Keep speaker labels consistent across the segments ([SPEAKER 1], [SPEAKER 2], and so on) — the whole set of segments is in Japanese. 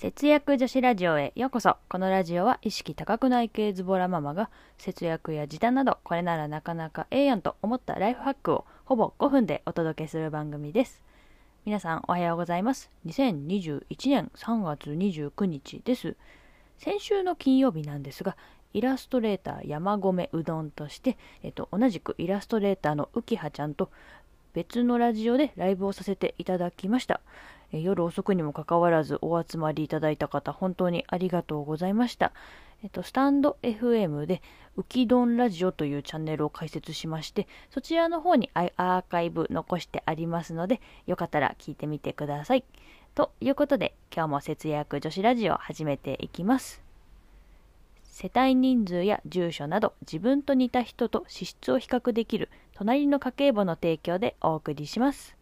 [SPEAKER 1] 節約女子ラジオへようこそ。このラジオは意識高くない系ズボラママが節約や時短などこれならなかなかええやんと思ったライフハックをほぼ5分でお届けする番組です。皆さんおはようございます。2021年3月29日です先週の金曜日なんですがイラストレーター山込うどんとして、えっと、同じくイラストレーターの浮葉ちゃんと別のラジオでライブをさせていただきました。夜遅くにもかかわらずお集まりいただいた方、本当にありがとうございました。えっと、スタンド FM で、ウキドンラジオというチャンネルを開設しまして、そちらの方にアーカイブ残してありますので、よかったら聞いてみてください。ということで、今日も節約女子ラジオを始めていきます。世帯人数や住所など自分と似た人と資質を比較できる隣の家計簿の提供でお送りします。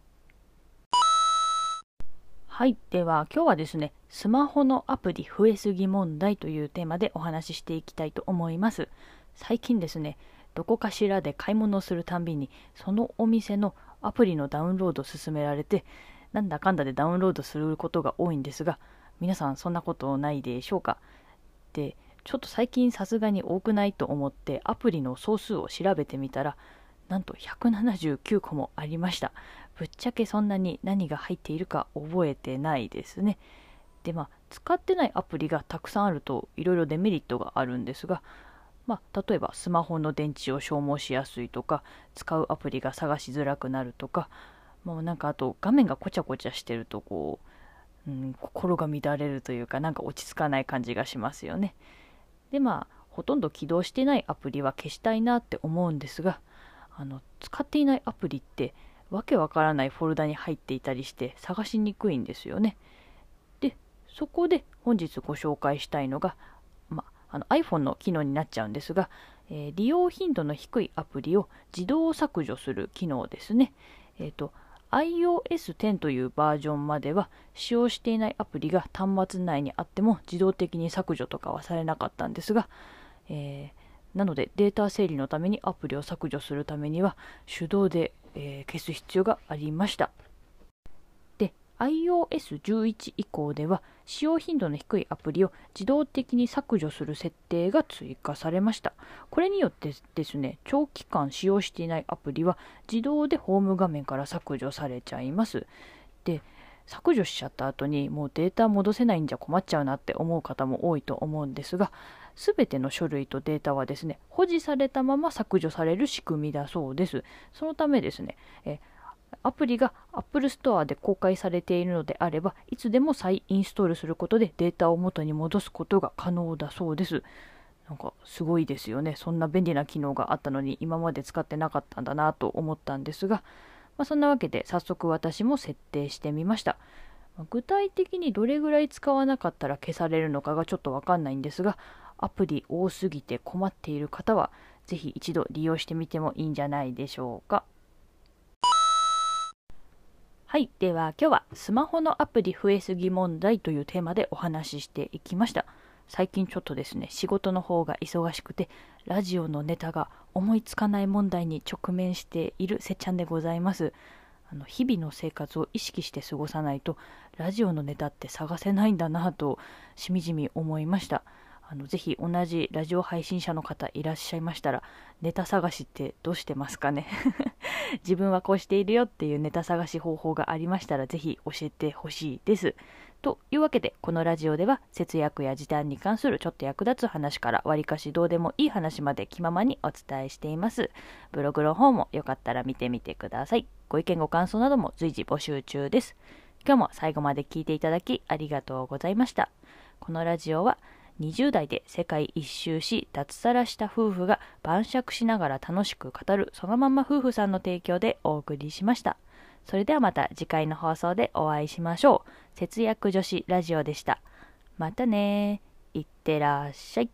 [SPEAKER 1] はい。では今日はですね、スマホのアプリ増えすぎ問題というテーマでお話ししていきたいと思います。最近ですね、どこかしらで買い物をするたんびに、そのお店のアプリのダウンロードを勧められて、なんだかんだでダウンロードすることが多いんですが、皆さんそんなことないでしょうか？で、ちょっと最近さすがに多くないと思ってアプリの総数を調べてみたらなんと179個もありましたぶっちゃけそんなに何が入っているか覚えてないですねでまあ使ってないアプリがたくさんあるといろいろデメリットがあるんですがまあ、例えばスマホの電池を消耗しやすいとか使うアプリが探しづらくなるとかもうなんかあと画面がこちゃこちゃしてるとこう、うん、心が乱れるというかなんか落ち着かない感じがしますよね。でまあほとんど起動してないアプリは消したいなって思うんですがあの使っていないアプリってわけわからないフォルダに入っていたりして探しにくいんですよね。でそこで本日ご紹介したいのが、まあの iPhone の機能になっちゃうんですが、えー、利用頻度の低いアプリを自動削除する機能ですね。えっ、ー、と iOS10 というバージョンまでは使用していないアプリが端末内にあっても自動的に削除とかはされなかったんですが、えー、なのでデータ整理のためにアプリを削除するためには手動で、えー、消す必要がありました。で iOS11 以降では使用頻度の低いアプリを自動的に削除する設定が追加されました。これによってですね、長期間使用していないアプリは自動でホーム画面から削除されちゃいます。で、削除しちゃった後にもうデータ戻せないんじゃ困っちゃうなって思う方も多いと思うんですが、すべての書類とデータはですね、保持されたまま削除される仕組みだそうです。そのためですね、えアプリが Apple Store で公開されているのであれば、いつでも再インストールすることでデータを元に戻すことが可能だそうです。なんかすごいですよね。そんな便利な機能があったのに今まで使ってなかったんだなと思ったんですが、まあ、そんなわけで早速私も設定してみました。具体的にどれぐらい使わなかったら消されるのかがちょっとわかんないんですが、アプリ多すぎて困っている方は、ぜひ一度利用してみてもいいんじゃないでしょうか。はい。では今日はスマホのアプリ増えすぎ問題というテーマでお話ししていきました。最近ちょっとですね、仕事の方が忙しくて、ラジオのネタが思いつかない問題に直面しているせっちゃんでございます。あの日々の生活を意識して過ごさないと、ラジオのネタって探せないんだなと、しみじみ思いました。あのぜひ同じラジオ配信者の方いらっしゃいましたら、ネタ探しってどうしてますかね？自分はこうしているよっていうネタ探し方法がありましたら、ぜひ教えてほしいです。というわけで、このラジオでは節約や時短に関するちょっと役立つ話から、わりかしどうでもいい話まで気ままにお伝えしています。ブログの方もよかったら見てみてください。ご意見ご感想なども随時募集中です。今日も最後まで聞いていただきありがとうございました。このラジオは20代で世界一周し脱サラした夫婦が晩酌しながら楽しく語るそのまま夫婦さんの提供でお送りしました。それではまた次回の放送でお会いしましょう。節約女子ラジオでした。またねいってらっしゃい。